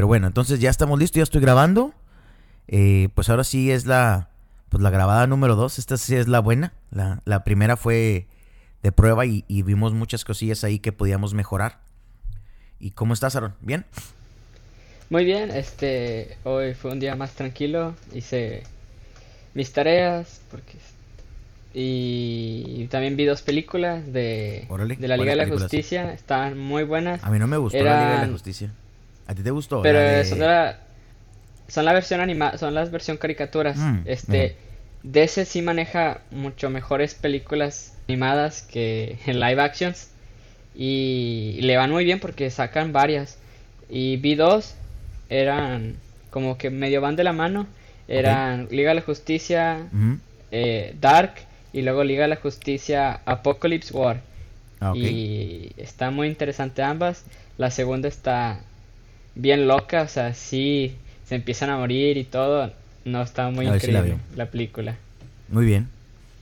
pero bueno, entonces ya estamos listos, ya estoy grabando. Eh, pues ahora sí es la, pues la grabada número dos. Esta sí es la buena. La, la primera fue de prueba y, y vimos muchas cosillas ahí que podíamos mejorar. ¿Y cómo estás, Aaron? ¿Bien? Muy bien, este, hoy fue un día más tranquilo, hice mis tareas, porque y también vi dos películas de, de la Liga de ¿cuáles la películas? Justicia, estaban muy buenas, A mí no me gustó la Liga de la Justicia. ¿A ti te gustó? pero de- son, la, son la versión animada, son las versión caricaturas, Mm, este, DC sí maneja mucho mejores películas animadas que en live actions. Y le van muy bien porque sacan varias. Y vi dos eran como que medio van de la mano. Eran Liga de la Justicia eh, Dark y luego Liga de la Justicia Apocalypse War. Ah, y está muy interesante ambas. La segunda está bien loca o sea sí se empiezan a morir y todo no está muy A ver si la increíble la película Muy bien.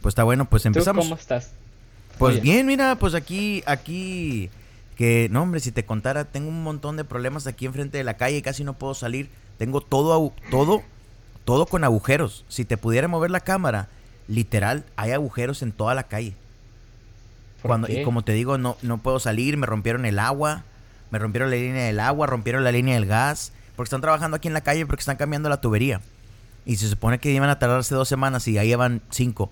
Pues está bueno, pues ¿Tú empezamos. cómo estás? Pues bien, mira, pues aquí, aquí, que no hombre, si te contara, tengo un montón de problemas aquí enfrente de la calle, casi no puedo salir, tengo todo, todo, todo con agujeros. Si te pudiera mover la cámara, literal, hay agujeros en toda la calle. ¿Por Cuando, qué? y como te digo, no, no puedo salir, me rompieron el agua, me rompieron la línea del agua, rompieron la línea del gas, porque están trabajando aquí en la calle porque están cambiando la tubería. Y se supone que iban a tardarse dos semanas y ya llevan cinco.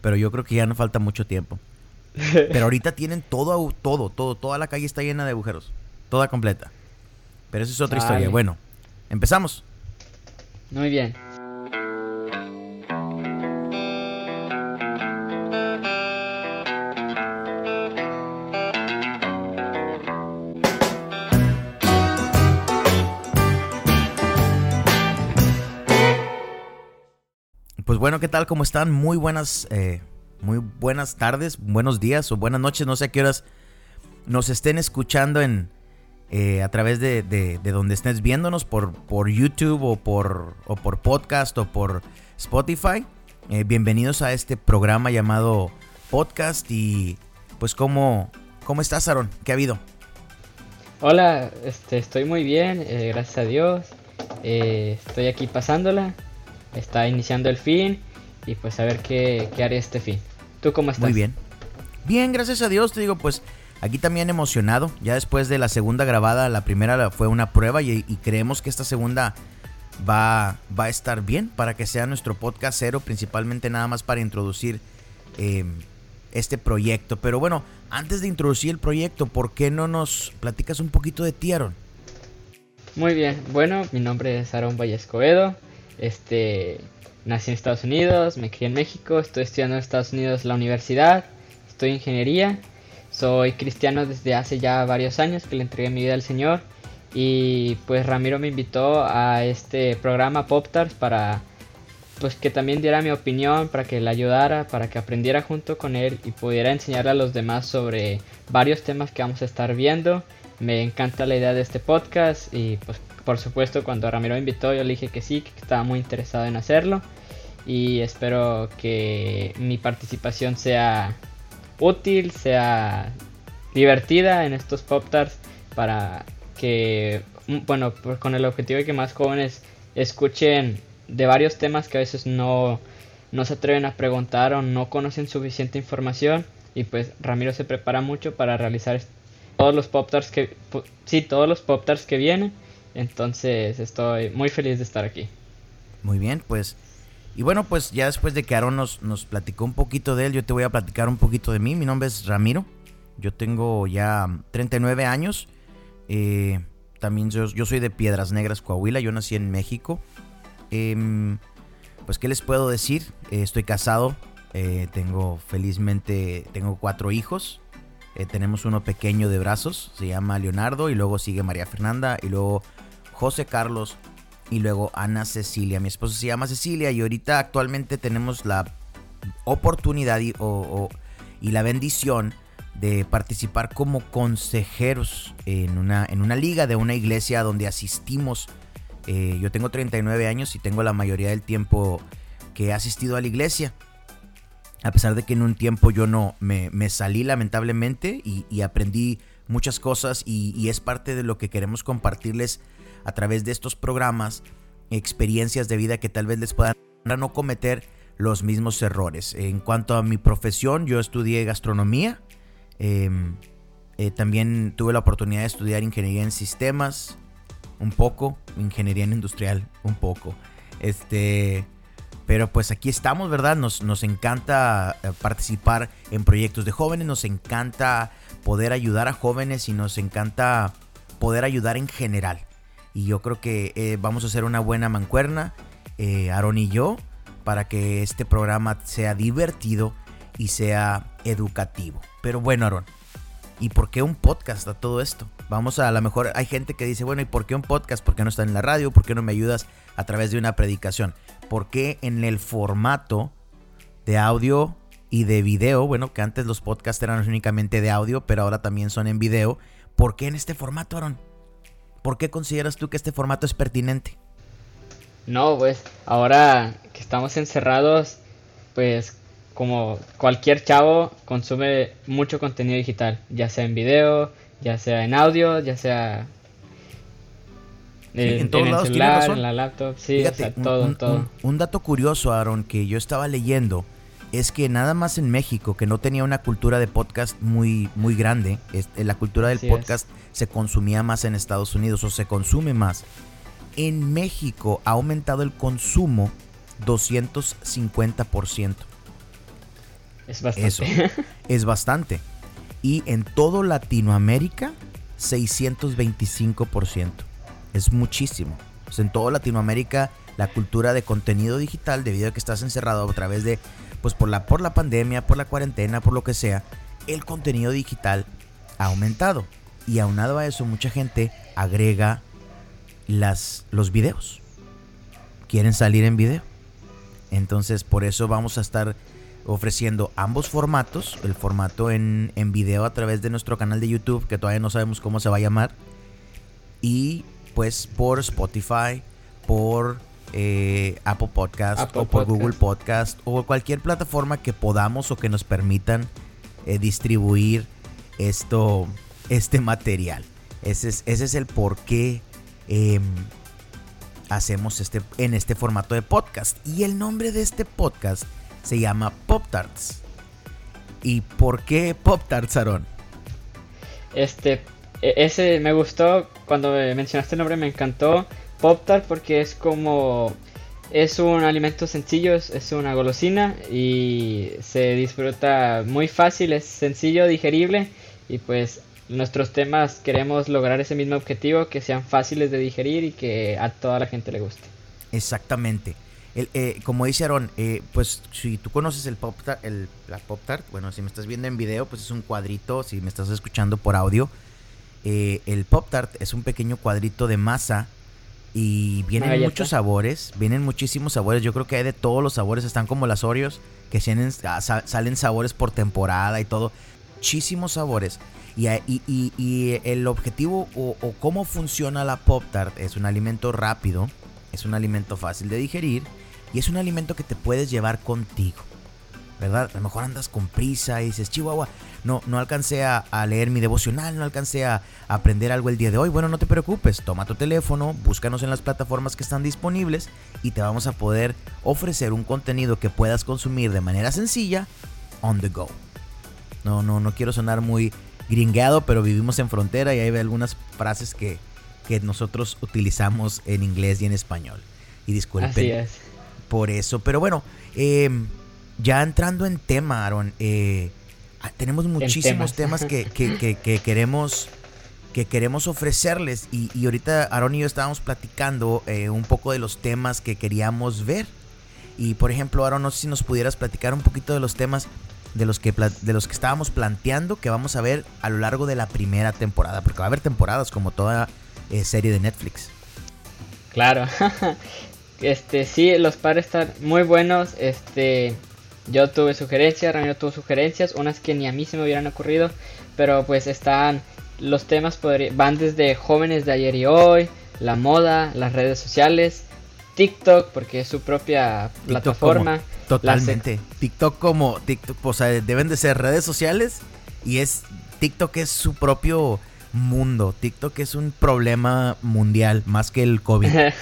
Pero yo creo que ya no falta mucho tiempo. Pero ahorita tienen todo, todo, todo, toda la calle está llena de agujeros. Toda completa. Pero eso es otra historia. Bueno, empezamos. Muy bien. Pues bueno, ¿qué tal? ¿Cómo están? Muy buenas, eh, muy buenas tardes, buenos días o buenas noches. No sé a qué horas nos estén escuchando en eh, a través de, de- de donde estés viéndonos por, por YouTube o por, o por podcast o por Spotify. Eh, bienvenidos a este programa llamado Podcast y pues cómo, cómo estás, Aaron? ¿Qué ha habido? Hola, este, estoy muy bien, gracias a Dios. Estoy aquí pasándola. Está iniciando el fin y pues a ver qué, qué haré este fin. ¿Tú cómo estás? Muy bien. Bien, gracias a Dios, te digo, pues aquí también emocionado. Ya después de la segunda grabada, la primera fue una prueba y, y creemos que esta segunda va, va a estar bien para que sea nuestro podcast cero, principalmente nada más para introducir eh, este proyecto. Pero bueno, antes de introducir el proyecto, ¿por qué no nos platicas un poquito de ti, Aaron? Muy bien, bueno, mi nombre es Aaron Valle Escobedo. Este, nací en Estados Unidos, me crié en México, estoy estudiando en Estados Unidos la universidad, estoy en ingeniería, soy cristiano desde hace ya varios años que le entregué mi vida al Señor y pues Ramiro me invitó a este programa Popstars para pues que también diera mi opinión, para que le ayudara, para que aprendiera junto con él y pudiera enseñarle a los demás sobre varios temas que vamos a estar viendo. Me encanta la idea de este podcast y pues por supuesto cuando Ramiro me invitó yo le dije que sí, que estaba muy interesado en hacerlo y espero que mi participación sea útil, sea divertida en estos Popstars para que, mm, bueno, con el objetivo de que más jóvenes escuchen de varios temas que a veces no, no se atreven a preguntar o no conocen suficiente información y pues Ramiro se prepara mucho para realizar todos los Popstars que, pu- sí, todos los Popstars que vienen, entonces estoy muy feliz de estar aquí. Muy bien, pues. Y bueno, pues ya después de que Aaron nos, nos platicó un poquito de él, yo te voy a platicar un poquito de mí. Mi nombre es Ramiro. Yo tengo ya 39 años. Eh, también yo, yo soy de Piedras Negras, Coahuila. Yo nací en México. Em, pues, ¿qué les puedo decir? Eh, estoy casado. eh, tengo, felizmente, tengo cuatro hijos. Tenemos uno pequeño de brazos. Se llama Leonardo. Y luego sigue María Fernanda. Y luego José Carlos y luego Ana Cecilia. Mi esposa se llama Cecilia y ahorita actualmente tenemos la oportunidad y, o- y la bendición de participar como consejeros en una, en una liga de una iglesia donde asistimos. Eh, yo tengo 39 años y tengo la mayoría del tiempo que he asistido a la iglesia. A pesar de que en un tiempo yo no me, me salí lamentablemente y, aprendí muchas cosas y es parte de lo que queremos compartirles a través de estos programas experiencias de vida que tal vez les puedan no cometer los mismos errores. En cuanto a mi profesión, yo estudié gastronomía. Em, eh, también tuve la oportunidad de estudiar ingeniería en sistemas, un poco, ingeniería en industrial, un poco. Este, pero pues aquí estamos, ¿verdad? Nos, nos encanta eh, participar en proyectos de jóvenes, nos encanta poder ayudar a jóvenes y nos encanta poder ayudar en general. Y yo creo que eh, vamos a hacer una buena mancuerna, Aaron y yo, para que este programa sea divertido y sea educativo. Pero bueno, Aaron, ¿y por qué un podcast a todo esto? Vamos a, a lo mejor hay gente que dice, bueno, ¿y por qué un podcast? ¿Por qué no está en la radio? ¿Por qué no me ayudas a través de una predicación? ¿Por qué en el formato de audio y de video? Bueno, que antes los podcasts eran únicamente de audio, pero ahora también son en video. ¿Por qué en este formato, Aaron? ¿Por qué consideras tú que este formato es pertinente? No, pues ahora que estamos encerrados, pues como cualquier chavo consume mucho contenido digital, ya sea en video, ya sea en audio, ya sea en, el celular, en la laptop, sí, todo, un, todo. Un, dato curioso, Aaron, que yo estaba leyendo es que nada más en México, que no tenía una cultura de podcast muy, muy grande, la cultura del podcast se consumía más en Estados Unidos o se consume más en México ha aumentado el consumo 250%. Es bastante. Eso es bastante. Y en todo Latinoamérica, 625%. Es muchísimo. en toda Latinoamérica, la cultura de contenido digital, debido a que estás encerrado a través de, pues por la, por la pandemia, por la cuarentena, por lo que sea, el contenido digital ha aumentado. Y aunado a eso, mucha gente agrega las, los videos. Quieren salir en video. Entonces por eso vamos a estar ofreciendo ambos formatos. El formato en, en video a través de nuestro canal de YouTube, que todavía no sabemos cómo se va a llamar. Y pues por Spotify, por eh, Apple Podcast o por Google Podcast o cualquier plataforma que podamos o que nos permitan eh, distribuir esto, este material. Ese es, ese es el porqué Em, hacemos este, en este formato de podcast. Y el nombre de este podcast se llama Pop Tarts. ¿Y por qué Pop Tarts, Aaron? Este, e, ese me gustó, cuando mencionaste el nombre me encantó. Pop Tart porque es como es un alimento sencillo, es, una golosina y se disfruta muy fácil, es sencillo, digerible y pues nuestros temas queremos lograr ese mismo objetivo, que sean fáciles de digerir y que a toda la gente le guste. Exactamente. Eh, como dice Aaron, eh, pues si tú conoces el Pop Tart, el, la Pop Tart, bueno, si me estás viendo en video, pues es un cuadrito, si me estás escuchando por audio, eh, el Pop Tart es un pequeño cuadrito de masa y vienen muchos sabores, vienen muchísimos sabores, yo creo que hay de todos los sabores, están como las Oreos, que ah, salen sabores por temporada y todo, muchísimos sabores. Y, el objetivo o, cómo funciona la Pop Tart es un alimento rápido, es un alimento fácil de digerir y es un alimento que te puedes llevar contigo. ¿Verdad? A lo mejor andas con prisa y dices, Chihuahua, no, no alcancé a, leer mi devocional, no alcancé a, aprender algo el día de hoy. Bueno, no te preocupes, toma tu teléfono, búscanos en las plataformas que están disponibles y te vamos a poder ofrecer un contenido que puedas consumir de manera sencilla on the go. No, no, no quiero sonar muy gringueado, pero vivimos en frontera y hay algunas frases que, nosotros utilizamos en inglés y en español. Y disculpen por eso. Pero bueno, em, ya entrando en tema, Aaron, eh, ah, tenemos muchísimos temas, que, queremos que queremos ofrecerles y, ahorita Aaron y yo estábamos platicando eh, un poco de los temas que queríamos ver y por ejemplo Aaron no sé si nos pudieras platicar un poquito de los temas de los que de los que estábamos planteando que vamos a ver a lo largo de la primera temporada, porque va a haber temporadas como toda eh, serie de Netflix. Claro. este sí, los padres están muy buenos, este yo tuve sugerencias, Ramiro tuvo sugerencias, unas que ni a mí se me hubieran ocurrido, pero pues están los temas van desde jóvenes de ayer y hoy, la moda, las redes sociales, TikTok, porque es su propia plataforma. Totalmente. TikTok como TikTok, o sea, deben de ser redes sociales y es TikTok es su propio mundo. TikTok es un problema mundial, más que el COVID.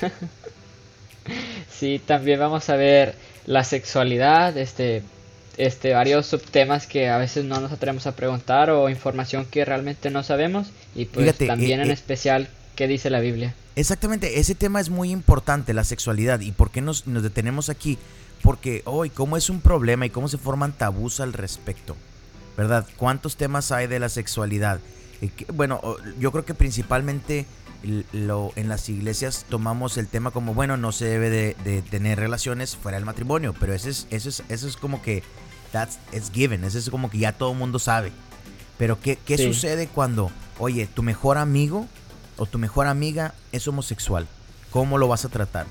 sí, también vamos a ver la sexualidad, este, este, varios subtemas que a veces no nos atrevemos a preguntar o información que realmente no sabemos y pues también eh, en eh, especial qué dice la Biblia. Exactamente, ese tema es muy importante, la sexualidad. ¿Y por qué nos, nos detenemos aquí? Porque hoy, cómo es un problema y cómo se forman tabús al respecto. ¿Verdad? ¿Cuántos temas hay de la sexualidad? Bueno, yo creo que principalmente lo, en las iglesias tomamos el tema como, bueno, no se debe de, tener relaciones fuera del matrimonio, pero eso es, eso es, eso es como que, that's, it's given, eso es como que ya todo el mundo sabe. Pero ¿qué, qué sucede cuando, oye, tu mejor amigo o tu mejor amiga es homosexual? ¿Cómo lo vas a tratar?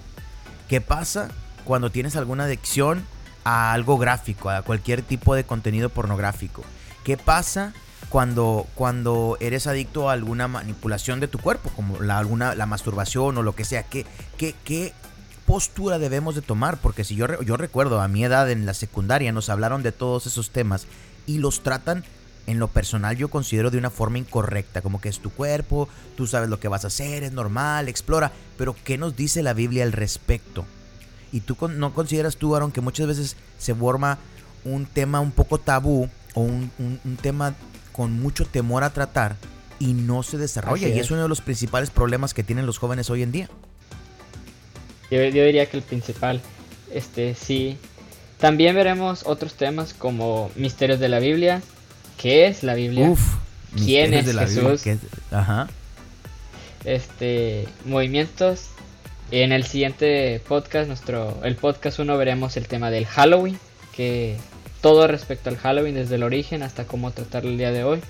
¿Qué pasa cuando tienes alguna adicción a algo gráfico, a cualquier tipo de contenido pornográfico? ¿Qué pasa cuando, cuando eres adicto a alguna manipulación de tu cuerpo, como la, alguna, la masturbación o lo que sea? ¿Qué, qué, postura debemos de tomar? Porque si yo, yo recuerdo a mi edad en la secundaria nos hablaron de todos esos temas y los tratan en lo personal yo considero de una forma incorrecta, como que es tu cuerpo, tú sabes lo que vas a hacer, es normal, explora, pero ¿qué nos dice la Biblia al respecto? Y tú no consideras tú, Aaron, que muchas veces se forma un tema un poco tabú o un, tema con mucho temor a tratar y no se desarrolla. y es uno de los principales problemas que tienen los jóvenes hoy en día. Yo, diría que el principal, este sí. También veremos otros temas como misterios de la Biblia. ¿Qué es la Biblia? ¿Quién es Jesús? Ajá. Este, movimientos. En el siguiente podcast, nuestro, el podcast 1 veremos el tema del Halloween, que todo respecto al Halloween desde el origen hasta cómo tratarlo el día de hoy.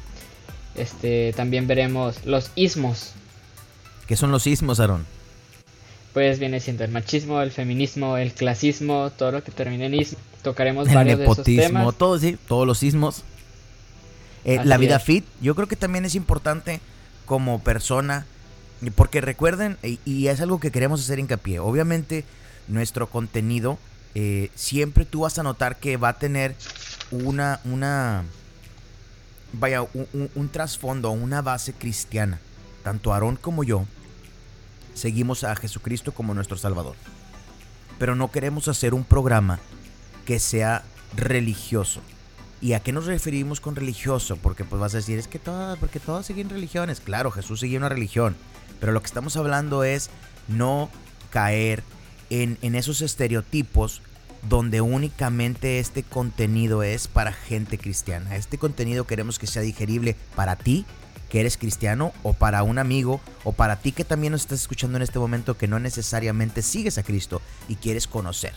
Este, también veremos los ismos. ¿Qué son los ismos, Aaron? Pues viene siendo el machismo, el feminismo, el clasismo, todo lo que termine en ismo. Tocaremos varios de esos temas. Todo, sí, todos los ismos. Eh, la vida fit, yo creo que también es importante como persona, porque recuerden, y es algo que queremos hacer hincapié, obviamente nuestro contenido eh, siempre tú vas a notar que va a tener una, una, vaya, un, un trasfondo, una base cristiana. Tanto Aarón como yo seguimos a Jesucristo como nuestro Salvador. Pero no queremos hacer un programa que sea religioso. ¿Y a qué nos referimos con religioso? Porque pues vas a decir, es que todos, porque todos siguen religiones. Claro, Jesús sigue una religión. Pero lo que estamos hablando es no caer en, esos estereotipos donde únicamente este contenido es para gente cristiana. Este contenido queremos que sea digerible para ti, que eres cristiano, o para un amigo, o para ti que también nos estás escuchando en este momento que no necesariamente sigues a Cristo y quieres conocer.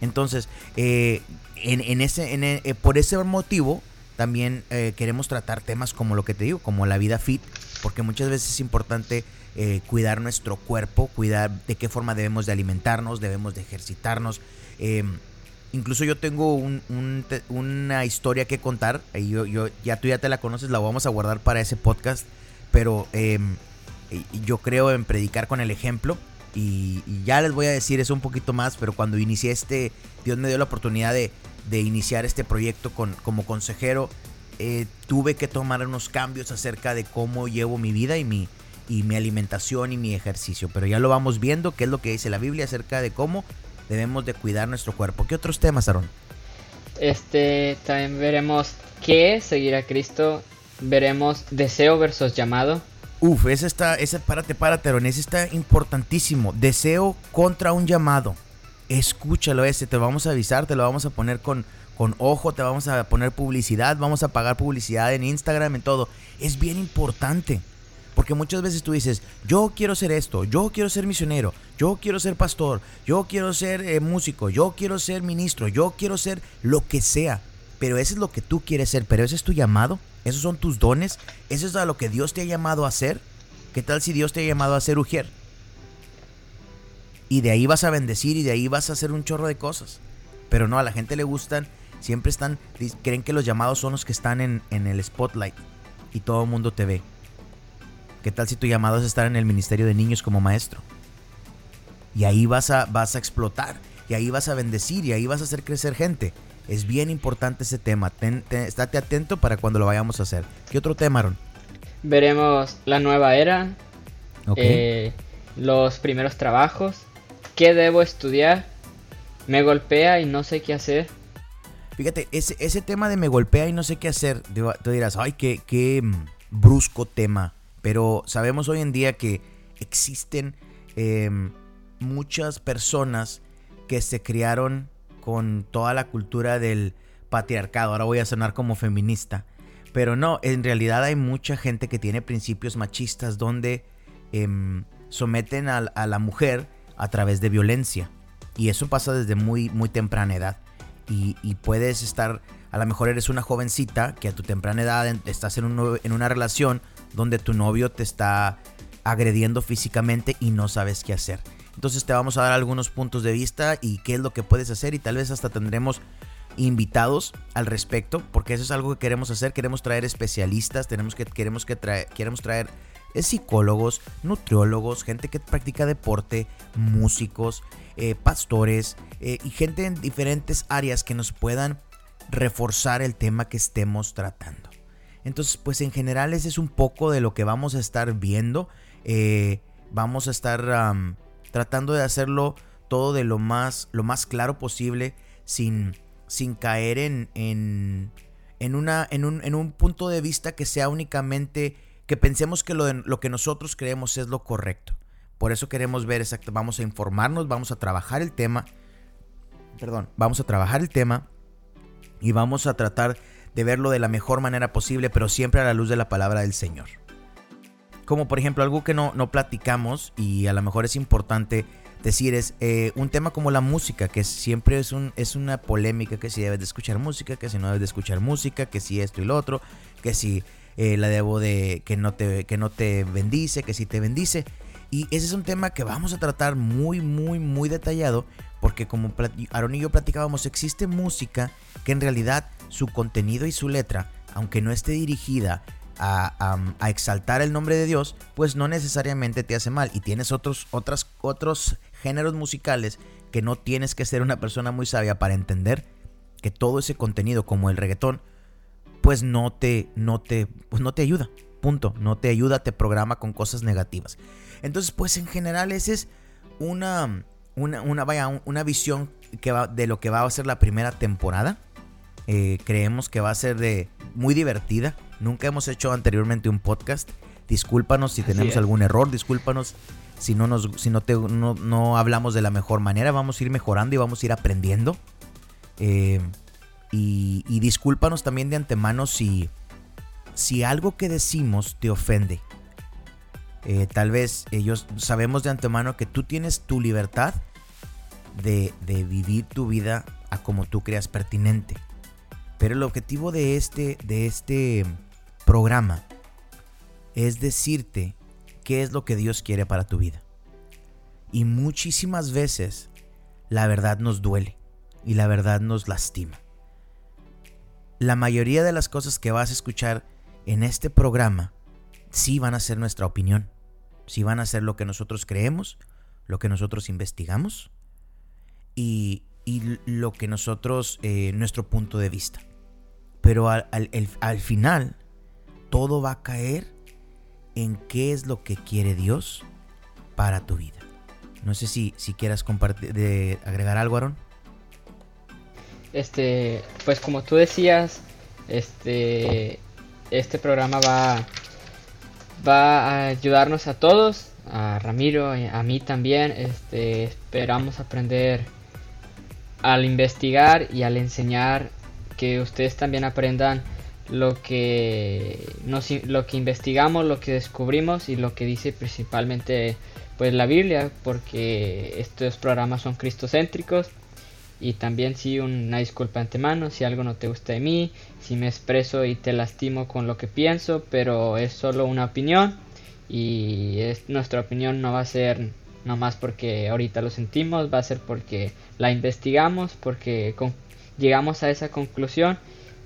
Entonces, eh, en, ese, eh, por ese motivo, también eh, queremos tratar temas como lo que te digo, como la vida fit, porque muchas veces es importante eh, cuidar nuestro cuerpo, cuidar de qué forma debemos de alimentarnos, debemos de ejercitarnos. Em, incluso yo tengo una historia que contar, yo, yo, ya tú ya te la conoces, la vamos a guardar para ese podcast, pero em, yo creo en predicar con el ejemplo. Y, ya les voy a decir eso un poquito más, pero cuando inicié este, Dios me dio la oportunidad de, iniciar este proyecto con, como consejero, eh, tuve que tomar unos cambios acerca de cómo llevo mi vida y mi, y mi alimentación y mi ejercicio. Pero ya lo vamos viendo, qué es lo que dice la Biblia acerca de cómo debemos de cuidar nuestro cuerpo. ¿Qué otros temas, Aaron? Este, también veremos qué es seguir a Cristo. Veremos deseo versus llamado. Uf, ese está, ese, párate, párate, Aaron, ese está importantísimo. Deseo contra un llamado. Escúchalo ese, te lo vamos a avisar, te lo vamos a poner con, con ojo, te vamos a poner publicidad, vamos a pagar publicidad en Instagram, en todo. Es bien importante. Porque muchas veces tú dices, yo quiero ser esto, yo quiero ser misionero, yo quiero ser pastor, yo quiero ser eh, músico, yo quiero ser ministro, yo quiero ser lo que sea. Pero eso es lo que tú quieres ser, pero ese es tu llamado, esos son tus dones, eso es a lo que Dios te ha llamado a hacer. ¿Qué tal si Dios te ha llamado a ser ujier? Y de ahí vas a bendecir y de ahí vas a hacer un chorro de cosas. Pero no, a la gente le gustan, siempre están, creen que los llamados son los que están en, en el spotlight y todo el mundo te ve. ¿Qué tal si tu llamado es estar en el Ministerio de Niños como maestro? Y ahí vas a, vas a explotar, y ahí vas a bendecir, y ahí vas a hacer crecer gente. Es bien importante ese tema. estate atento para cuando lo vayamos a hacer. ¿Qué otro tema, Aaron? veremos la nueva era, eh, los primeros trabajos, qué debo estudiar, me golpea y no sé qué hacer. Fíjate, ese, ese tema de me golpea y no sé qué hacer, tú dirás, ay, qué, qué mm, brusco tema, pero sabemos hoy en día que existen em, muchas personas que se criaron con toda la cultura del patriarcado. Ahora voy a sonar como feminista. Pero no, en realidad hay mucha gente que tiene principios machistas donde em, someten a, la mujer a través de violencia. Y eso pasa desde muy, muy temprana edad. Y, puedes estar, a lo mejor eres una jovencita que a tu temprana edad estás en, una relación donde tu novio te está agrediendo físicamente y no sabes qué hacer. Entonces te vamos a dar algunos puntos de vista y qué es lo que puedes hacer y tal vez hasta tendremos invitados al respecto, porque eso es algo que queremos hacer, queremos traer especialistas, tenemos que, queremos, que traer, queremos traer eh, psicólogos, nutriólogos, gente que practica deporte, músicos, eh, pastores eh, y gente en diferentes áreas que nos puedan reforzar el tema que estemos tratando. Entonces, pues en general ese es un poco de lo que vamos a estar viendo. vamos a estar tratando de hacerlo todo de lo más, lo más claro posible, sin, sin caer en, en, una, en, un, en un punto de vista que sea únicamente que pensemos que lo, lo que nosotros creemos es lo correcto. Por eso queremos ver exacto, vamos a informarnos, vamos a trabajar el tema, perdón, vamos a trabajar el tema y vamos a tratar de verlo de la mejor manera posible, pero siempre a la luz de la palabra del Señor como por ejemplo algo que no, no platicamos y a lo mejor es importante decir es eh, un tema como la música, que siempre es, un, es una polémica, que si debes de escuchar música, que si no debes de escuchar música, que si esto y lo otro, que si eh, la debo de que no, te, que no te bendice, que si te bendice. Y ese es un tema que vamos a tratar muy, muy, muy detallado, porque como Aaron y yo platicábamos, existe música que en realidad su contenido y su letra, aunque no esté dirigida a, exaltar el nombre de Dios, pues no necesariamente te hace mal. Y tienes otros, otras, otros géneros musicales que no tienes que ser una persona muy sabia para entender que todo ese contenido, como el reggaetón, pues no te, no te, pues no te ayuda. Punto. No te ayuda, te programa con cosas negativas. Entonces, pues en general, esa es una, una, una, vaya, una visión que va, de lo que va a ser la primera temporada. Eh, creemos que va a ser de muy divertida. Nunca hemos hecho anteriormente un podcast. Discúlpanos si tenemos algún error, discúlpanos si no nos si no, te, no, hablamos de la mejor manera, vamos a ir mejorando y vamos a ir aprendiendo. Eh, y, discúlpanos también de antemano si, si algo que decimos te ofende. Eh, tal vez ellos sabemos de antemano que tú tienes tu libertad de, de vivir tu vida a como tú creas pertinente. Pero el objetivo de este, de este programa es decirte qué es lo que Dios quiere para tu vida. Y muchísimas veces la verdad nos duele y la verdad nos lastima. La mayoría de las cosas que vas a escuchar en este programa sí van a ser nuestra opinión, sí van a ser lo que nosotros creemos, lo que nosotros investigamos y, lo que nosotros, eh, nuestro punto de vista. Pero al, al final todo va a caer en qué es lo que quiere Dios para tu vida. No sé si, si quieras compartir, de agregar algo, Aaron. Este, pues como tú decías, este, este programa va, va a ayudarnos a todos, a Ramiro, a mí también. Este, esperamos aprender al investigar y al enseñar que ustedes también aprendan lo que nos, lo que investigamos, lo que descubrimos y lo que dice principalmente pues la Biblia, porque estos programas son cristocéntricos y también sí una disculpa antemano si algo no te gusta de mí, si me expreso y te lastimo con lo que pienso, pero es solo una opinión y es, nuestra opinión no va a ser nomás porque ahorita lo sentimos, va a ser porque la investigamos, porque llegamos a esa conclusión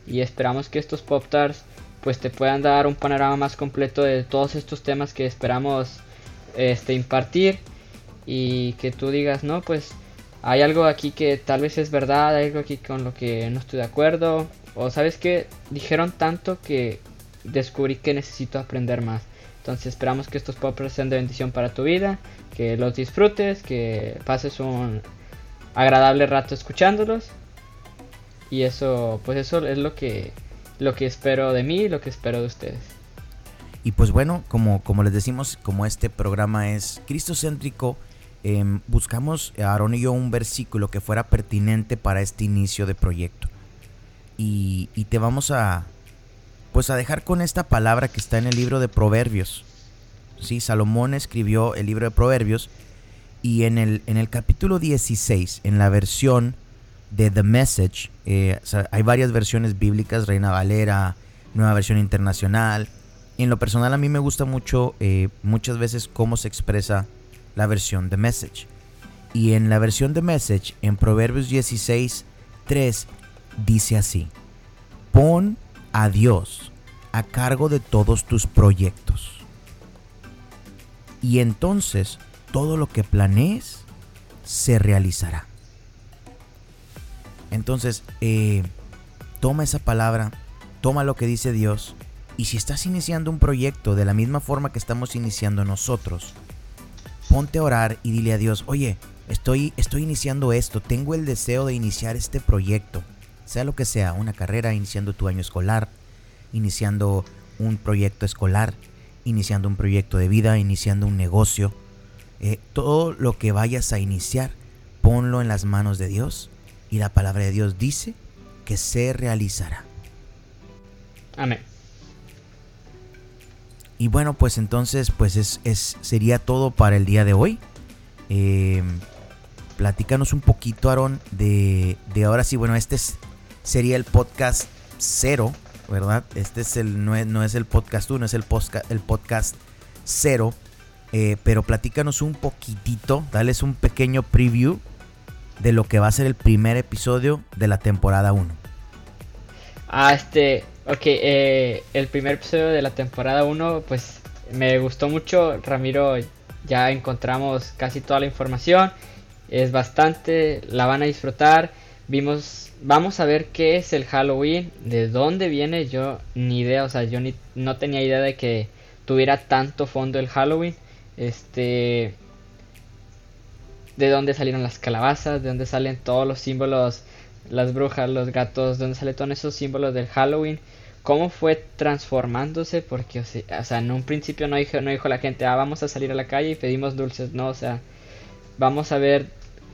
y esperamos que estos pop tarts pues te puedan dar un panorama más completo de todos estos temas que esperamos este impartir y que tú digas no pues hay algo aquí que tal vez es verdad hay algo aquí con lo que no estoy de acuerdo o sabes que dijeron tanto que descubrí que necesito aprender más. Entonces esperamos que estos podcasts sean de bendición para tu vida, que los disfrutes, que pases un agradable rato escuchándolos. Y eso, pues eso es lo que, lo que espero de mí, lo que espero de ustedes. Y pues bueno, como, como les decimos, como este programa es cristocéntrico, eh, buscamos, Aaron y yo, un versículo que fuera pertinente para este inicio de proyecto. Y, y te vamos a, pues a dejar con esta palabra que está en el libro de Proverbios. Sí, Salomón escribió el libro de Proverbios y en el, en el capítulo 16, en la versión de The Message, eh, hay varias versiones bíblicas, Reina Valera, Nueva Versión Internacional. En lo personal a mí me gusta mucho eh, muchas veces cómo se expresa la versión The Message. Y en la versión The Message, en Proverbios 16, 3, dice así, pon a Dios a cargo de todos tus proyectos. Y entonces todo lo que planees se realizará. Entonces, eh, toma esa palabra, toma lo que dice Dios, y si estás iniciando un proyecto de la misma forma que estamos iniciando nosotros, ponte a orar y dile a Dios, oye, estoy, estoy iniciando esto, tengo el deseo de iniciar este proyecto sea lo que sea, una carrera, iniciando tu año escolar, iniciando un proyecto escolar, iniciando un proyecto de vida, iniciando un negocio. Eh, todo lo que vayas a iniciar, ponlo en las manos de Dios y la palabra de Dios dice que se realizará. Amén. Y bueno, pues entonces, pues es, es sería todo para el día de hoy. Eh, platícanos un poquito, Aaron, de, de ahora sí, bueno, este es sería el podcast cero, ¿verdad? Este es el, no es, el podcast uno, es el, el podcast cero. Eh, pero platícanos un poquitito, dales un pequeño preview de lo que va a ser el primer episodio de la temporada 1. Ah, este, ok, eh, el primer episodio de la temporada 1, pues me gustó mucho, Ramiro, ya encontramos casi toda la información, es bastante, la van a disfrutar, vimos vamos a ver qué es el Halloween, de dónde viene, yo ni idea, o sea, yo ni, no tenía idea de que tuviera tanto fondo el Halloween. Este de dónde salieron las calabazas, de dónde salen todos los símbolos, las brujas, los gatos, de dónde salen todos esos símbolos del Halloween, cómo fue transformándose, porque o sea, en un principio no dijo, no dijo la gente, ah, vamos a salir a la calle y pedimos dulces, no, o sea, vamos a ver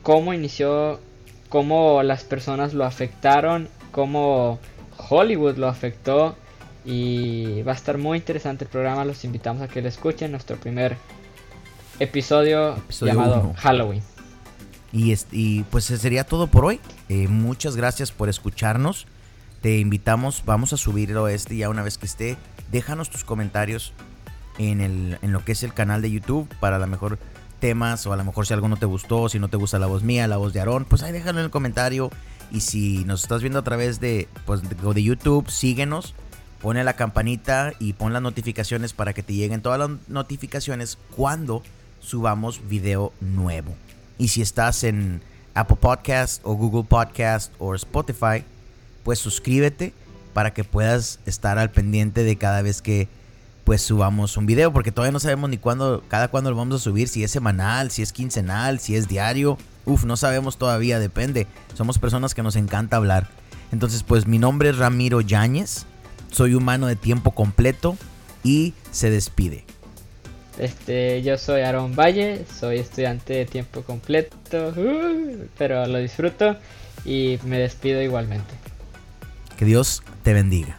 cómo inició cómo las personas lo afectaron, cómo Hollywood lo afectó. Y va a estar muy interesante el programa, los invitamos a que lo escuchen, nuestro primer episodio, llamado Halloween. Y, y, pues sería todo por hoy. Eh, muchas gracias por escucharnos. Te invitamos, vamos a subirlo este ya una vez que esté. Déjanos tus comentarios en, el, en lo que es el canal de YouTube para la mejor temas o a lo mejor si algo no te gustó, si no te gusta la voz mía, la voz de Aarón, pues ahí déjalo en el comentario. Y si nos estás viendo a través de, pues, de, YouTube, síguenos, pone la campanita y pon las notificaciones para que te lleguen todas las notificaciones cuando subamos video nuevo. Y si estás en Apple Podcast o Google Podcast o Spotify, pues suscríbete para que puedas estar al pendiente de cada vez que pues subamos un video, porque todavía no sabemos ni cuándo, cada cuándo lo vamos a subir, si es semanal, si es quincenal, si es diario. Uf, no sabemos todavía, depende. Somos personas que nos encanta hablar. Entonces, pues mi nombre es Ramiro Yáñez, soy humano de tiempo completo y se despide. Este, yo soy Aaron Valle, soy estudiante de tiempo completo, uh, pero lo disfruto y me despido igualmente. Que Dios te bendiga.